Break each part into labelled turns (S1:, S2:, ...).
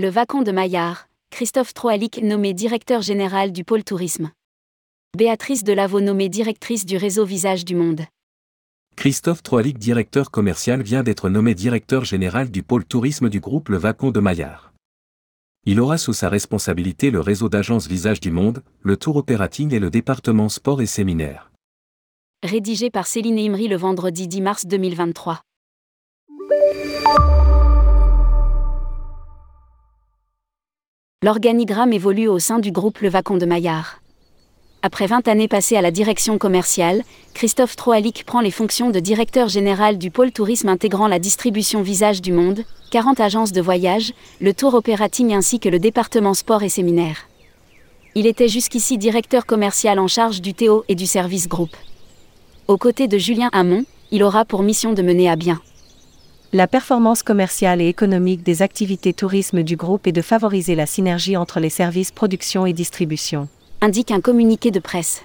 S1: Le Vacon de Maillard, Christophe Troalic nommé directeur général du pôle tourisme. Béatrice Delavaux nommée directrice du réseau Visage du Monde.
S2: Christophe Troalic, directeur commercial, vient d'être nommé directeur général du pôle tourisme du groupe Le Vacon de Maillard. Il aura sous sa responsabilité le réseau d'agences Visage du Monde, le tour opérating et le département sport et séminaire.
S1: Rédigé par Céline Imri le vendredi 10 mars 2023. L'organigramme évolue au sein du groupe Le Vacon de Maillard. Après 20 années passées à la direction commerciale, Christophe Troalic prend les fonctions de directeur général du pôle tourisme intégrant la distribution Visage du Monde, 40 agences de voyage, le tour opérating ainsi que le département sport et séminaire. Il était jusqu'ici directeur commercial en charge du Théo et du service groupe. Aux côtés de Julien Hamon, il aura pour mission de mener à bien
S3: la performance commerciale et économique des activités tourisme du groupe et de favoriser la synergie entre les services production et distribution.
S1: Indique un communiqué de presse.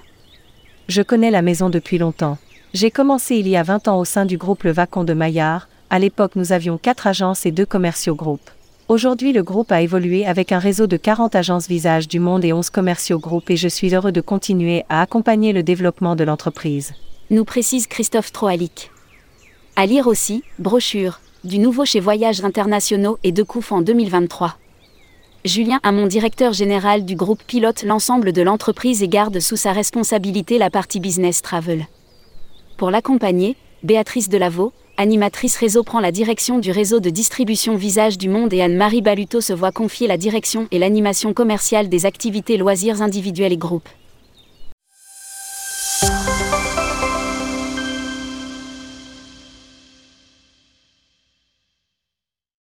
S3: Je connais la maison depuis longtemps. J'ai commencé il y a 20 ans au sein du groupe Le Vacon de Maillard. À l'époque, nous avions 4 agences et 2 commerciaux groupes. Aujourd'hui, le groupe a évolué avec un réseau de 40 agences Visage du Monde et 11 commerciaux groupes et je suis heureux de continuer à accompagner le développement de l'entreprise.
S1: Nous précise Christophe Troalic. À lire aussi, brochure, du nouveau chez Voyages Internationaux et de Couf en 2023. Julien Hamon, directeur général du groupe, pilote l'ensemble de l'entreprise et garde sous sa responsabilité la partie business travel. Pour l'accompagner, Béatrice Delavaux, animatrice réseau, prend la direction du réseau de distribution Visage du Monde et Anne-Marie Baluto se voit confier la direction et l'animation commerciale des activités loisirs individuels et groupes.